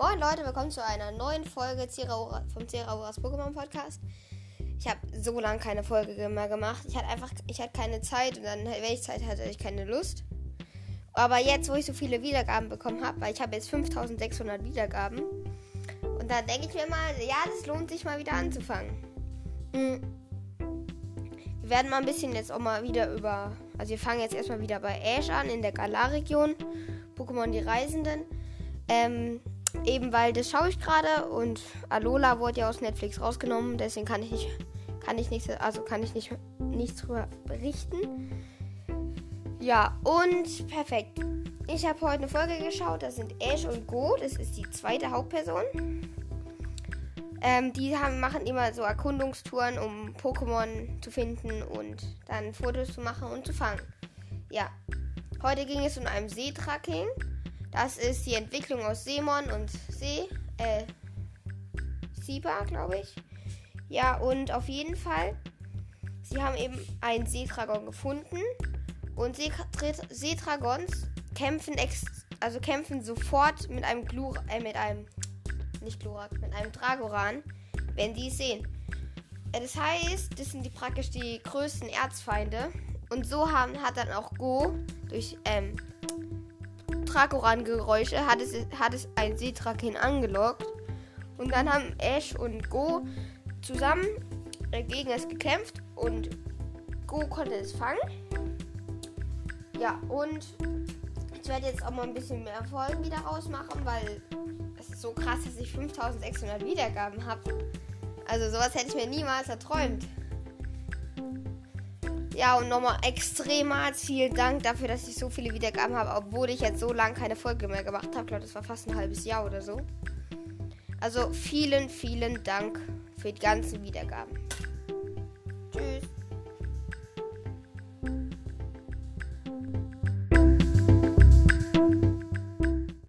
Moin Leute, willkommen zu einer neuen Folge vom Zerauras Pokémon Podcast. Ich habe so lange keine Folge mehr gemacht. Ich hatte einfach, ich hatte keine Zeit und dann, wenn ich Zeit hatte, ich keine Lust. Aber jetzt, wo ich so viele Wiedergaben bekommen habe, weil ich habe jetzt 5600 Wiedergaben, und da denke ich mir mal, ja, das lohnt sich mal wieder anzufangen. Mhm. Wir werden mal ein bisschen jetzt auch mal wieder über, also wir fangen jetzt erstmal wieder bei Ash an in der Galar-Region. Pokémon die Reisenden. Ähm, eben weil das schaue ich gerade und Alola wurde ja aus Netflix rausgenommen, deswegen kann ich nicht, kann ich nichts, also kann ich nicht nichts drüber berichten. Ja, und perfekt. Ich habe heute eine Folge geschaut, das sind Ash und Go, das ist die zweite Hauptperson. Ähm, die haben, machen immer so Erkundungstouren, um Pokémon zu finden und dann Fotos zu machen und zu fangen. Ja, heute ging es um ein Seetracking. Das ist die Entwicklung aus Seemon und See, äh, Siba, glaube ich. Ja, und auf jeden Fall, sie haben eben einen Seetragon gefunden. Und Seetragons kämpfen ex also kämpfen sofort mit einem Glur äh, mit einem nicht Glurak, mit einem Dragoran, wenn die es sehen. Äh, das heißt, das sind die praktisch die größten Erzfeinde. Und so haben, hat dann auch Go durch ähm, Dragoran-Geräusche hat es, hat es ein Seetrakin angelockt. Und dann haben Ash und Go zusammen gegen es gekämpft und Go konnte es fangen. Ja, und ich werde jetzt auch mal ein bisschen mehr Folgen wieder rausmachen, weil es ist so krass, dass ich 5600 Wiedergaben habe. Also sowas hätte ich mir niemals erträumt. Ja, und nochmal extremals vielen Dank dafür, dass ich so viele Wiedergaben habe, obwohl ich jetzt so lange keine Folge mehr gemacht habe. Glaube, das war fast ein halbes Jahr oder so. Also vielen, vielen Dank für die ganzen Wiedergaben. Tschüss.